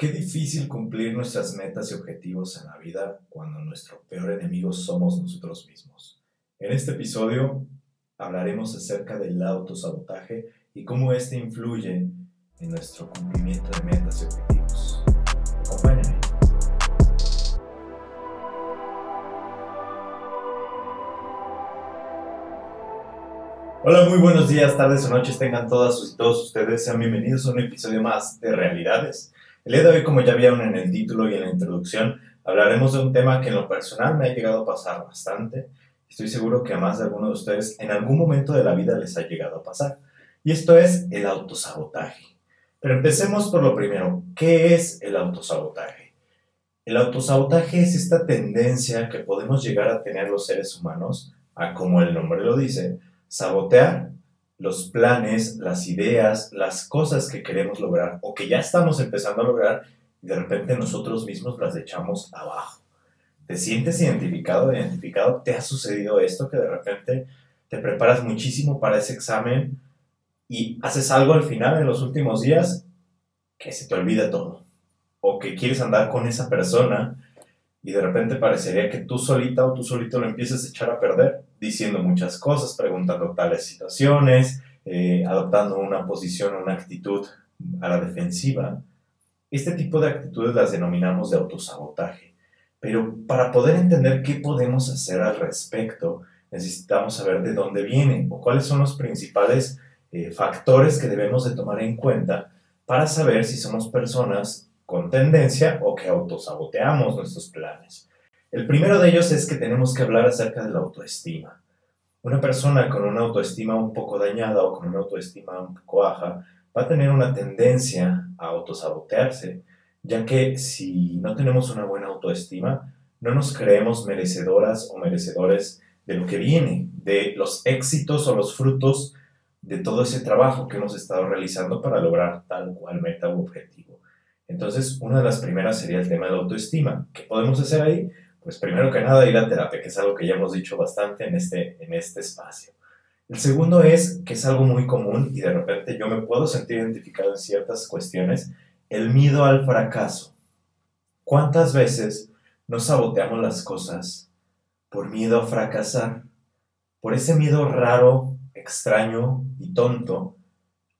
Qué difícil cumplir nuestras metas y objetivos en la vida cuando nuestro peor enemigo somos nosotros mismos. En este episodio hablaremos acerca del autosabotaje y cómo este influye en nuestro cumplimiento de metas y objetivos. Acompáñame. Hola, muy buenos días, tardes o noches tengan todas y todos ustedes. Sean bienvenidos a un episodio más de Realidades. El día de hoy, como ya vieron en el título y en la introducción, hablaremos de un tema que en lo personal me ha llegado a pasar bastante. Estoy seguro que a más de alguno de ustedes en algún momento de la vida les ha llegado a pasar. Y esto es el autosabotaje. Pero empecemos por lo primero. ¿Qué es el autosabotaje? El autosabotaje es esta tendencia que podemos llegar a tener los seres humanos a, como el nombre lo dice, sabotear los planes, las ideas, las cosas que queremos lograr o que ya estamos empezando a lograr de repente nosotros mismos las echamos abajo. ¿Te sientes identificado, identificado? ¿Te ha sucedido esto que de repente te preparas muchísimo para ese examen y haces algo al final en los últimos días que se te olvida todo? O que quieres andar con esa persona y de repente parecería que tú solita o tú solito lo empiezas a echar a perder diciendo muchas cosas, preguntando tales situaciones, eh, adoptando una posición o una actitud a la defensiva. Este tipo de actitudes las denominamos de autosabotaje. Pero para poder entender qué podemos hacer al respecto, necesitamos saber de dónde vienen o cuáles son los principales eh, factores que debemos de tomar en cuenta para saber si somos personas con tendencia o que autosaboteamos nuestros planes. El primero de ellos es que tenemos que hablar acerca de la autoestima. Una persona con una autoestima un poco dañada o con una autoestima un poco baja va a tener una tendencia a autosabotearse, ya que si no tenemos una buena autoestima, no nos creemos merecedoras o merecedores de lo que viene, de los éxitos o los frutos de todo ese trabajo que hemos estado realizando para lograr tal cual meta u objetivo. Entonces, una de las primeras sería el tema de la autoestima. ¿Qué podemos hacer ahí? Pues primero que nada ir a terapia, que es algo que ya hemos dicho bastante en este, en este espacio. El segundo es que es algo muy común y de repente yo me puedo sentir identificado en ciertas cuestiones, el miedo al fracaso. ¿Cuántas veces nos saboteamos las cosas por miedo a fracasar? Por ese miedo raro, extraño y tonto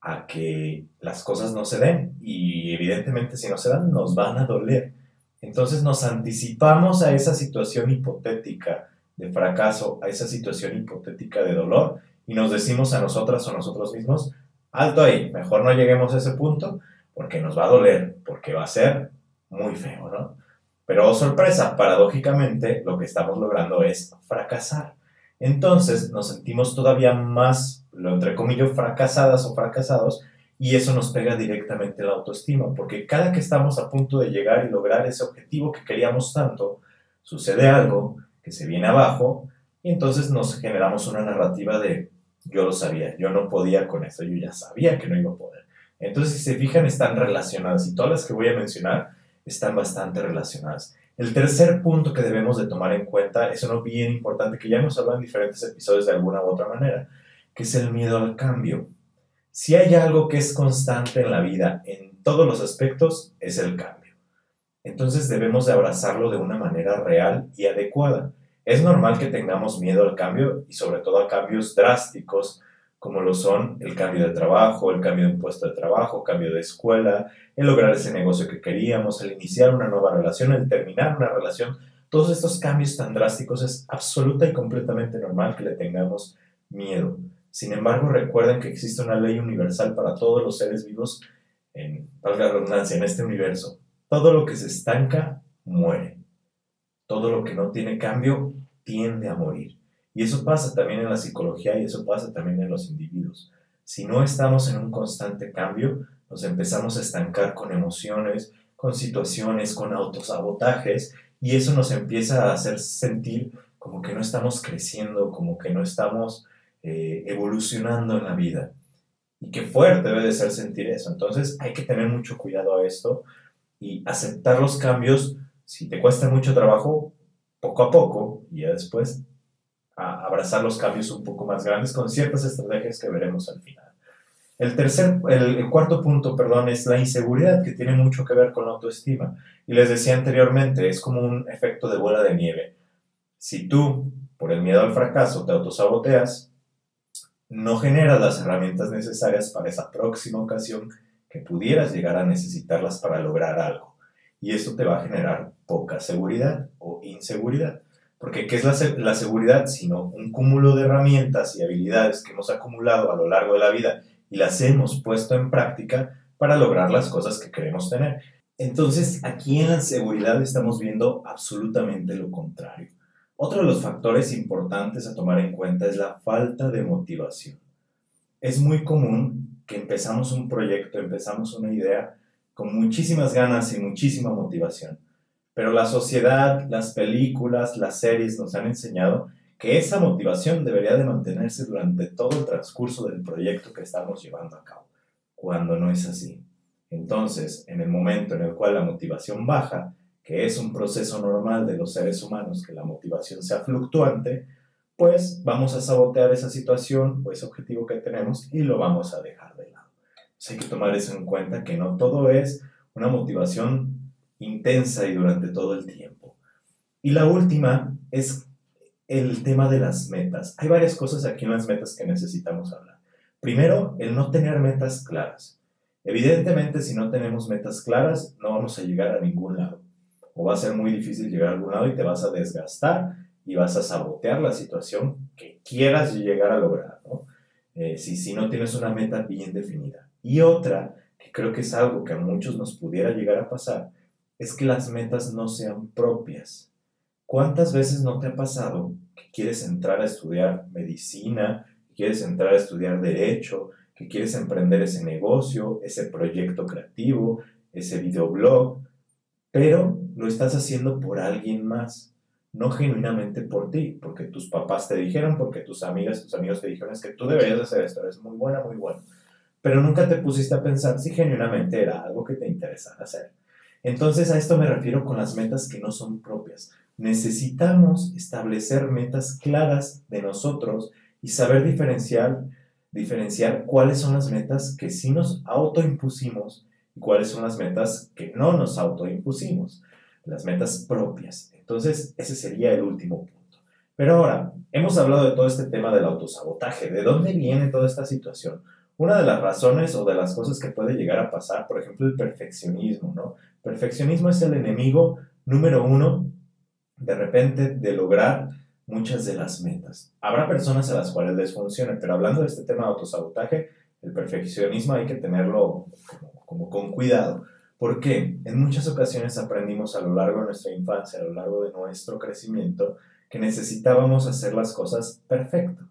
a que las cosas no se den y evidentemente si no se dan nos van a doler. Entonces nos anticipamos a esa situación hipotética de fracaso, a esa situación hipotética de dolor y nos decimos a nosotras o nosotros mismos, alto ahí, mejor no lleguemos a ese punto porque nos va a doler, porque va a ser muy feo, ¿no? Pero oh, sorpresa, paradójicamente lo que estamos logrando es fracasar. Entonces nos sentimos todavía más lo entre comillas, fracasadas o fracasados, y eso nos pega directamente en la autoestima, porque cada que estamos a punto de llegar y lograr ese objetivo que queríamos tanto, sucede algo que se viene abajo, y entonces nos generamos una narrativa de yo lo sabía, yo no podía con esto, yo ya sabía que no iba a poder. Entonces, si se fijan, están relacionadas, y todas las que voy a mencionar están bastante relacionadas. El tercer punto que debemos de tomar en cuenta es uno bien importante que ya hemos hablado en diferentes episodios de alguna u otra manera, que es el miedo al cambio. Si hay algo que es constante en la vida, en todos los aspectos, es el cambio. Entonces debemos de abrazarlo de una manera real y adecuada. Es normal que tengamos miedo al cambio y sobre todo a cambios drásticos como lo son el cambio de trabajo, el cambio de puesto de trabajo, cambio de escuela, el lograr ese negocio que queríamos, el iniciar una nueva relación, el terminar una relación. Todos estos cambios tan drásticos es absoluta y completamente normal que le tengamos miedo. Sin embargo, recuerden que existe una ley universal para todos los seres vivos, en valga redundancia, en este universo. Todo lo que se estanca muere. Todo lo que no tiene cambio tiende a morir. Y eso pasa también en la psicología y eso pasa también en los individuos. Si no estamos en un constante cambio, nos empezamos a estancar con emociones, con situaciones, con autosabotajes, y eso nos empieza a hacer sentir como que no estamos creciendo, como que no estamos eh, evolucionando en la vida. Y qué fuerte debe de ser sentir eso. Entonces hay que tener mucho cuidado a esto y aceptar los cambios. Si te cuesta mucho trabajo, poco a poco, y ya después a abrazar los cambios un poco más grandes con ciertas estrategias que veremos al final. El, tercer, el, cuarto punto, perdón, es la inseguridad, que tiene mucho que ver con la autoestima. Y les decía anteriormente, es como un efecto de bola de nieve. Si tú, por el miedo al fracaso, te autosaboteas, no generas las herramientas necesarias para esa próxima ocasión que pudieras llegar a necesitarlas para lograr algo. Y esto te va a generar poca seguridad o inseguridad. Porque ¿qué es la, la seguridad? Sino un cúmulo de herramientas y habilidades que hemos acumulado a lo largo de la vida y las hemos puesto en práctica para lograr las cosas que queremos tener. Entonces, aquí en la seguridad estamos viendo absolutamente lo contrario. Otro de los factores importantes a tomar en cuenta es la falta de motivación. Es muy común que empezamos un proyecto, empezamos una idea con muchísimas ganas y muchísima motivación, pero la sociedad, las películas, las series nos han enseñado que esa motivación debería de mantenerse durante todo el transcurso del proyecto que estamos llevando a cabo, cuando no es así. Entonces, en el momento en el cual la motivación baja, que es un proceso normal de los seres humanos, que la motivación sea fluctuante, pues vamos a sabotear esa situación o ese objetivo que tenemos y lo vamos a dejar de lado. hay que tomar eso en cuenta, que no todo es una motivación intensa y durante todo el tiempo. Y la última es el tema de las metas. Hay varias cosas aquí en las metas que necesitamos hablar. Primero, el no tener metas claras. Evidentemente, si no tenemos metas claras, no vamos a llegar a ningún lado. O va a ser muy difícil llegar a algún lado y te vas a desgastar y vas a sabotear la situación que quieras llegar a lograr, eh, si, si no tienes una meta bien definida. Y otra, que creo que es algo que a muchos nos pudiera llegar a pasar, es que las metas no sean propias. ¿Cuántas veces no te ha pasado que quieres entrar a estudiar medicina, que quieres entrar a estudiar derecho, que quieres emprender ese negocio, ese proyecto creativo, ese videoblog, pero lo estás haciendo por alguien más, no genuinamente por ti, porque tus papás te dijeron, porque tus amigas, tus amigos te dijeron, es que tú deberías hacer esto, eres muy buena, muy bueno. Pero nunca te pusiste a pensar si genuinamente era algo que te interesara hacer. Entonces a esto me refiero con las metas que no son propias. Necesitamos establecer metas claras de nosotros y saber diferenciar, diferenciar cuáles son las metas que sí nos autoimpusimos cuáles son las metas que no nos autoimpusimos, las metas propias. Entonces, ese sería el último punto. Pero ahora, hemos hablado de todo este tema del autosabotaje, ¿de dónde viene toda esta situación? Una de las razones o de las cosas que puede llegar a pasar, por ejemplo, el perfeccionismo, ¿no? Perfeccionismo es el enemigo número uno, de repente, de lograr muchas de las metas. Habrá personas a las cuales les funcione, pero hablando de este tema de autosabotaje, el perfeccionismo hay que tenerlo como, con cuidado. Porque en muchas ocasiones aprendimos a lo largo de nuestra infancia, a lo largo de nuestro crecimiento, que necesitábamos hacer las cosas perfectas.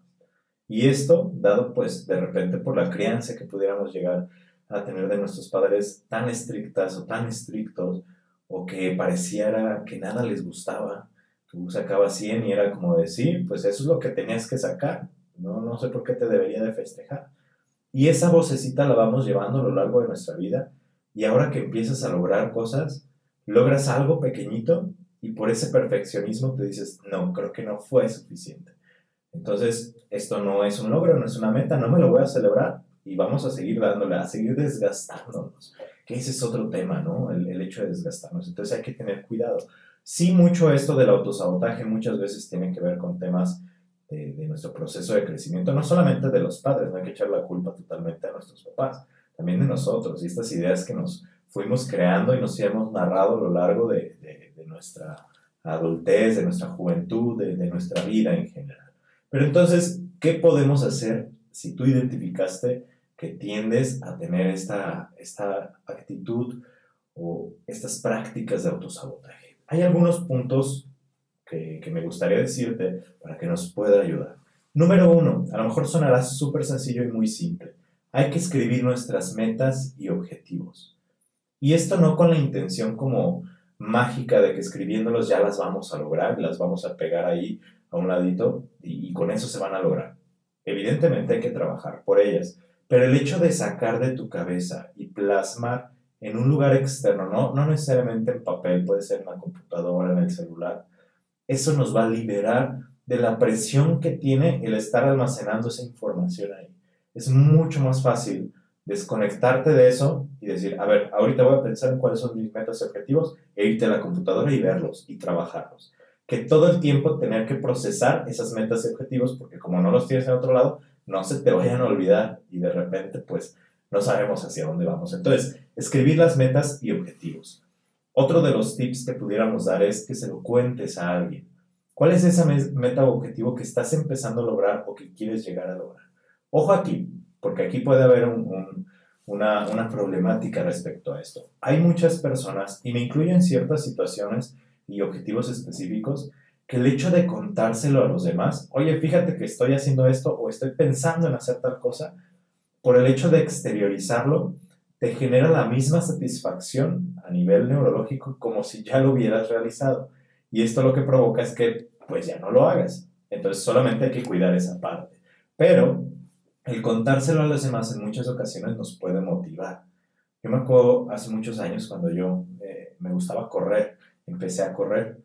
Y esto, dado pues de repente por la crianza que pudiéramos llegar a tener de nuestros padres tan estrictas o tan estrictos, o que pareciera que nada les gustaba, tú sacabas 100 y era como decir, pues eso es lo que tenías que sacar, no, no sé por qué te debería de festejar. Y esa vocecita la vamos llevando a lo largo de nuestra vida y ahora que empiezas a lograr cosas, logras algo pequeñito y por ese perfeccionismo te dices, no, creo que no fue suficiente. Entonces, esto no es un logro, no es una meta, no me lo voy a celebrar y vamos a seguir dándole, a seguir desgastándonos. Que ese es otro tema, ¿no? El, el hecho de desgastarnos. Entonces hay que tener cuidado. Sí, mucho esto del autosabotaje muchas veces tiene que ver con temas de, de, nuestro proceso de crecimiento, no solamente de los padres, no hay que echar la culpa totalmente a nuestros papás, también de nosotros y estas ideas que nos fuimos creando y nos hemos narrado a lo largo de, de, de nuestra adultez, de nuestra juventud, de, nuestra vida en general. Pero entonces, ¿qué podemos hacer si tú identificaste que tiendes a tener esta, esta actitud o estas prácticas de autosabotaje? Hay algunos puntos que, me gustaría decirte para que nos pueda ayudar. Número uno, a lo mejor sonará súper sencillo y muy simple. Hay que escribir nuestras metas y objetivos. Y esto no con la intención como mágica de que escribiéndolos ya las vamos a lograr, las vamos a pegar ahí a un ladito y, con eso se van a lograr. Evidentemente hay que trabajar por ellas, pero el hecho de sacar de tu cabeza y plasmar en un lugar externo, no, no necesariamente en papel, puede ser en la computadora, en el celular, eso nos va a liberar de la presión que tiene el estar almacenando esa información ahí. Es mucho más fácil desconectarte de eso y decir, a ver, ahorita voy a pensar en cuáles son mis metas y objetivos e irte a la computadora y verlos y trabajarlos. Que todo el tiempo tener que procesar esas metas y objetivos porque como no los tienes en otro lado, no se te vayan a olvidar y de repente pues no sabemos hacia dónde vamos. Entonces, escribir las metas y objetivos. Otro de los tips que pudiéramos dar es que se lo cuentes a alguien. ¿Cuál es esa meta o objetivo que estás empezando a lograr o que quieres llegar a lograr? Ojo aquí, porque aquí puede haber una, problemática respecto a esto. Hay muchas personas, y me incluyen ciertas situaciones y objetivos específicos, que el hecho de contárselo a los demás, oye, fíjate que estoy haciendo esto o estoy pensando en hacer tal cosa, por el hecho de exteriorizarlo, te genera la misma satisfacción a nivel neurológico como si ya lo hubieras realizado. Y esto lo que provoca es que pues ya no lo hagas. Entonces solamente hay que cuidar esa parte. Pero el contárselo a los demás en muchas ocasiones nos puede motivar. Yo me acuerdo hace muchos años cuando yo eh, me gustaba correr, empecé a correr.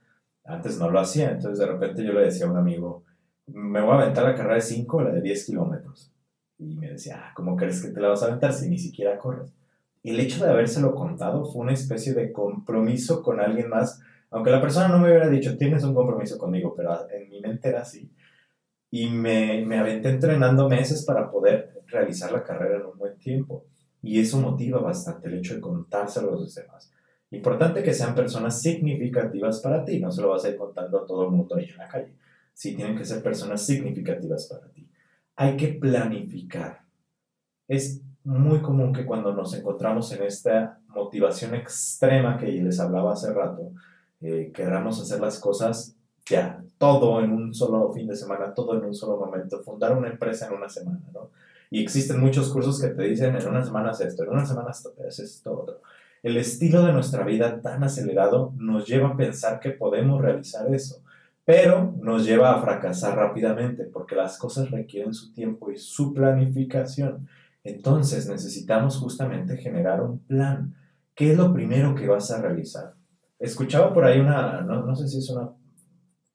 Antes no lo hacía, entonces de repente yo le decía a un amigo, me voy a aventar la carrera de 5 o la de 10 kilómetros. Y me decía, ah, ¿cómo crees que te la vas a aventar si ni siquiera corres? El hecho de habérselo contado fue una especie de compromiso con alguien más, aunque la persona no me hubiera dicho, tienes un compromiso conmigo, pero en mi mente era así y me, me aventé entrenando meses para poder realizar la carrera en un buen tiempo. Y eso motiva bastante el hecho de contárselo a los demás. Importante que sean personas significativas para ti, no se lo vas a ir contando a todo el mundo ahí en la calle. Sí, tienen que ser personas significativas para ti. Hay que planificar. Es muy común que cuando nos encontramos en esta motivación extrema que les hablaba hace rato, eh, queramos hacer las cosas ya, todo en un solo fin de semana, todo en un solo momento, fundar una empresa en una semana, ¿no? Y existen muchos cursos que te dicen en una semana haces esto, en una semana haces esto, otro. El estilo de nuestra vida tan acelerado nos lleva a pensar que podemos realizar eso, pero nos lleva a fracasar rápidamente porque las cosas requieren su tiempo y su planificación. Entonces necesitamos justamente generar un plan. ¿Qué es lo primero que vas a realizar? Escuchaba por ahí una, no, no sé si es una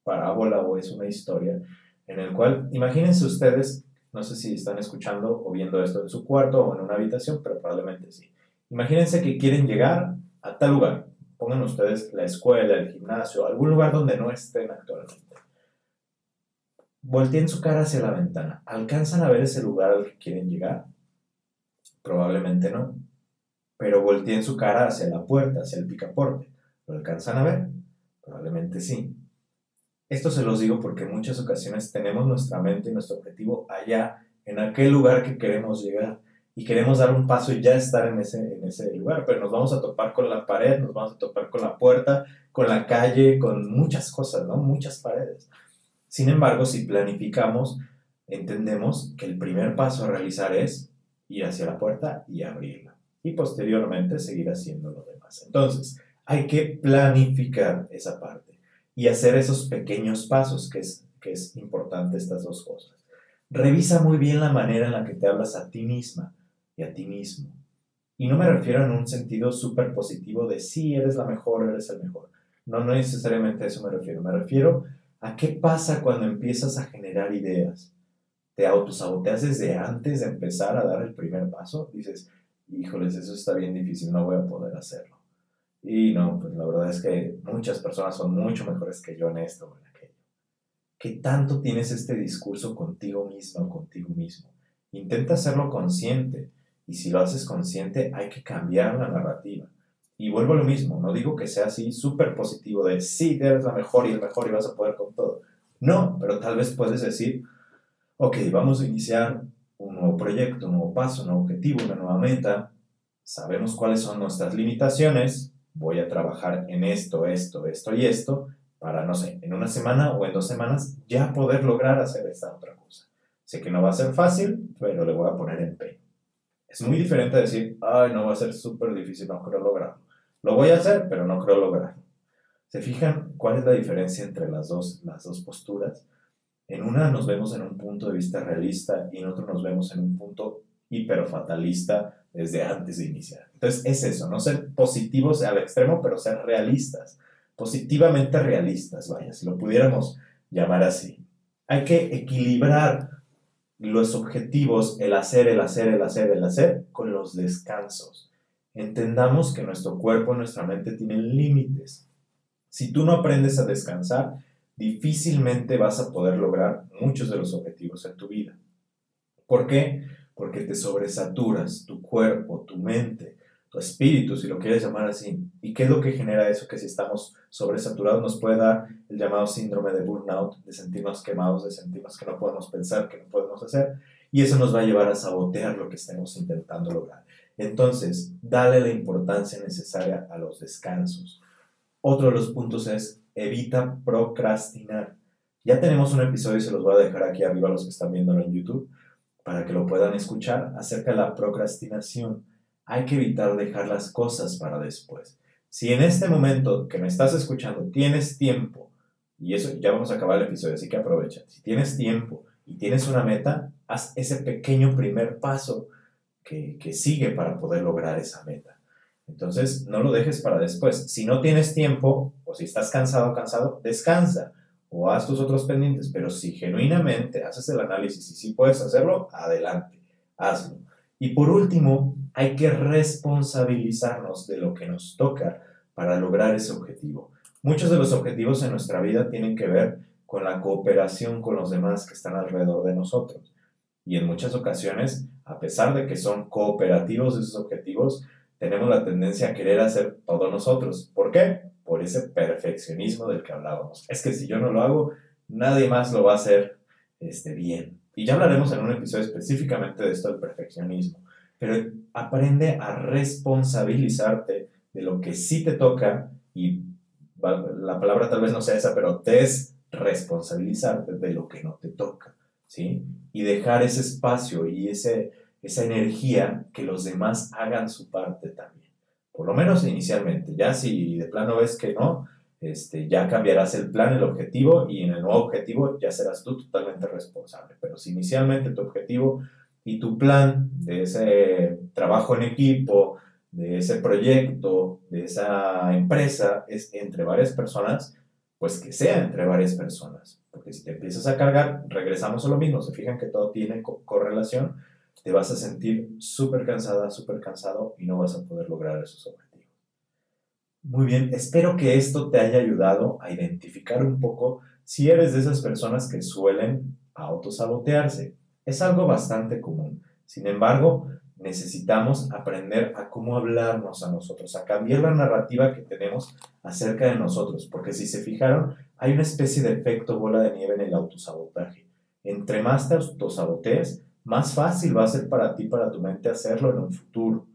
parábola o es una historia en el cual, imagínense ustedes, no sé si están escuchando o viendo esto en su cuarto o en una habitación, pero probablemente sí. Imagínense que quieren llegar a tal lugar. Pongan ustedes la escuela, el gimnasio, algún lugar donde no estén actualmente. Volteen su cara hacia la ventana. ¿Alcanzan a ver ese lugar al que quieren llegar? Probablemente no. Pero volteen su cara hacia la puerta, hacia el picaporte. ¿Lo alcanzan a ver? Probablemente sí. Esto se los digo porque en muchas ocasiones tenemos nuestra mente y nuestro objetivo allá, en aquel lugar que queremos llegar. Y queremos dar un paso y ya estar en ese, en ese lugar, pero nos vamos a topar con la pared, nos vamos a topar con la puerta, con la calle, con muchas cosas, ¿no? Muchas paredes. Sin embargo, si planificamos, entendemos que el primer paso a realizar es ir hacia la puerta y abrirla. Y posteriormente seguir haciendo lo demás. Entonces, hay que planificar esa parte y hacer esos pequeños pasos, que es, que es importante estas dos cosas. Revisa muy bien la manera en la que te hablas a ti misma y a ti mismo. Y no me refiero en un sentido súper positivo de sí, eres la mejor, eres el mejor. No, no necesariamente a eso me refiero. Me refiero a qué pasa cuando empiezas a generar ideas. Te autosaboteas desde antes de empezar a dar el primer paso. Dices, híjoles, eso está bien difícil, no voy a poder hacerlo. Y no, pues la verdad es que muchas personas son mucho mejores que yo en esto o en aquello. ¿Qué tanto tienes este discurso contigo misma o contigo mismo? Intenta hacerlo consciente. Y si lo haces consciente, hay que cambiar la narrativa. Y vuelvo a lo mismo, no digo que sea así súper positivo de sí, eres la mejor y el mejor y vas a poder con todo. No, pero tal vez puedes decir, ok, vamos a iniciar un nuevo proyecto, un nuevo paso, un nuevo objetivo, una nueva meta. Sabemos cuáles son nuestras limitaciones, voy a trabajar en esto, esto, esto y esto, para, no sé, en una semana o en dos semanas ya poder lograr hacer esta otra cosa. Sé que no va a ser fácil, pero le voy a poner empeño. Es muy diferente decir, ay, no va a ser súper difícil, no creo lograrlo. Lo voy a hacer, pero no creo lograrlo. ¿Se fijan cuál es la diferencia entre las dos, las dos posturas? En una nos vemos en un punto de vista realista y en otro nos vemos en un punto hiperfatalista desde antes de iniciar. Entonces es eso, no ser positivos al extremo, pero ser realistas, positivamente realistas, vaya, si lo pudiéramos llamar así. Hay que equilibrar los objetivos, el hacer, el hacer, el hacer, el hacer, con los descansos. Entendamos que nuestro cuerpo, nuestra mente tienen límites. Si tú no aprendes a descansar, difícilmente vas a poder lograr muchos de los objetivos en tu vida. ¿Por qué? Porque te sobresaturas, tu cuerpo, tu mente, tu espíritu, si lo quieres llamar así. ¿Y qué es lo que genera eso? Que si estamos sobresaturados nos puede dar el llamado síndrome de burnout, de sentirnos quemados, de sentirnos que no podemos pensar, que no podemos hacer. Y eso nos va a llevar a sabotear lo que estemos intentando lograr. Entonces, dale la importancia necesaria a los descansos. Otro de los puntos es evita procrastinar. Ya tenemos un episodio y se los voy a dejar aquí arriba a los que están viéndolo en YouTube para que lo puedan escuchar acerca de la procrastinación. Hay que evitar dejar las cosas para después. Si en este momento que me estás escuchando tienes tiempo, y eso ya vamos a acabar el episodio, así que aprovecha. Si tienes tiempo y tienes una meta, haz ese pequeño primer paso que, que sigue para poder lograr esa meta. Entonces, no lo dejes para después. Si no tienes tiempo o si estás cansado cansado, descansa o haz tus otros pendientes. Pero si genuinamente haces el análisis y si puedes hacerlo, adelante, hazlo. Y por último, hay que responsabilizarnos de lo que nos toca para lograr ese objetivo. Muchos de los objetivos en nuestra vida tienen que ver con la cooperación con los demás que están alrededor de nosotros. Y en muchas ocasiones, a pesar de que son cooperativos esos objetivos, tenemos la tendencia a querer hacer todo nosotros. ¿Por qué? Por ese perfeccionismo del que hablábamos. Es que si yo no lo hago, nadie más lo va a hacer este, bien. Y ya hablaremos en un episodio específicamente de esto del perfeccionismo. Pero aprende a responsabilizarte de lo que sí te toca y la palabra tal vez no sea esa, pero desresponsabilizarte de lo que no te toca, ¿sí? Y dejar ese espacio y ese, esa energía que los demás hagan su parte también. Por lo menos inicialmente. Ya si de plano ves que no, este, ya cambiarás el plan, el objetivo y en el nuevo objetivo ya serás tú totalmente responsable. Pero si inicialmente tu objetivo y tu plan de ese trabajo en equipo, de ese proyecto, de esa empresa es entre varias personas, pues que sea entre varias personas. Porque si te empiezas a cargar, regresamos a lo mismo. Se fijan que todo tiene correlación te vas a sentir súper cansada, súper cansado y no vas a poder lograr esos objetivos. Muy bien, espero que esto te haya ayudado a identificar un poco si eres de esas personas que suelen autosabotearse. Es algo bastante común. Sin embargo, necesitamos aprender a cómo hablarnos a nosotros, a cambiar la narrativa que tenemos acerca de nosotros, porque si se fijaron, hay una especie de efecto bola de nieve en el autosabotaje. Entre más te autosabotees, más fácil va a ser para ti, para tu mente hacerlo en un futuro.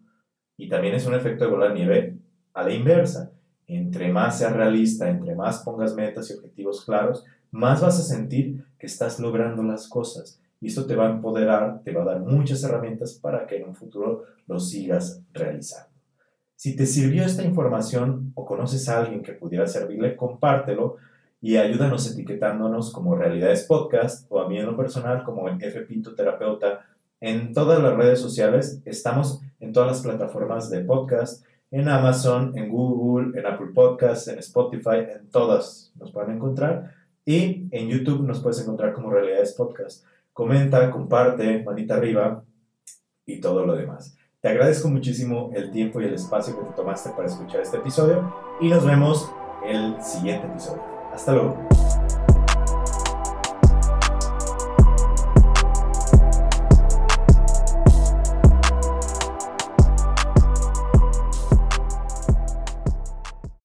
Y también es un efecto de bola de nieve a la inversa. Entre más seas realista, entre más pongas metas y objetivos claros, más vas a sentir que estás logrando las cosas. Y esto te va a empoderar, te va a dar muchas herramientas para que en un futuro lo sigas realizando. Si te sirvió esta información o conoces a alguien que pudiera servirle, compártelo y ayúdanos etiquetándonos como Realidades Podcast o a mí en lo personal como F Pinto Terapeuta en todas las redes sociales. Estamos en todas las plataformas de podcast, en Amazon, en Google, en Apple Podcasts, en Spotify, en todas nos pueden encontrar. Y en YouTube nos puedes encontrar como Realidades Podcast. Comenta, comparte, manita arriba y todo lo demás. Te agradezco muchísimo el tiempo y el espacio que te tomaste para escuchar este episodio y nos vemos el siguiente episodio. Hasta luego.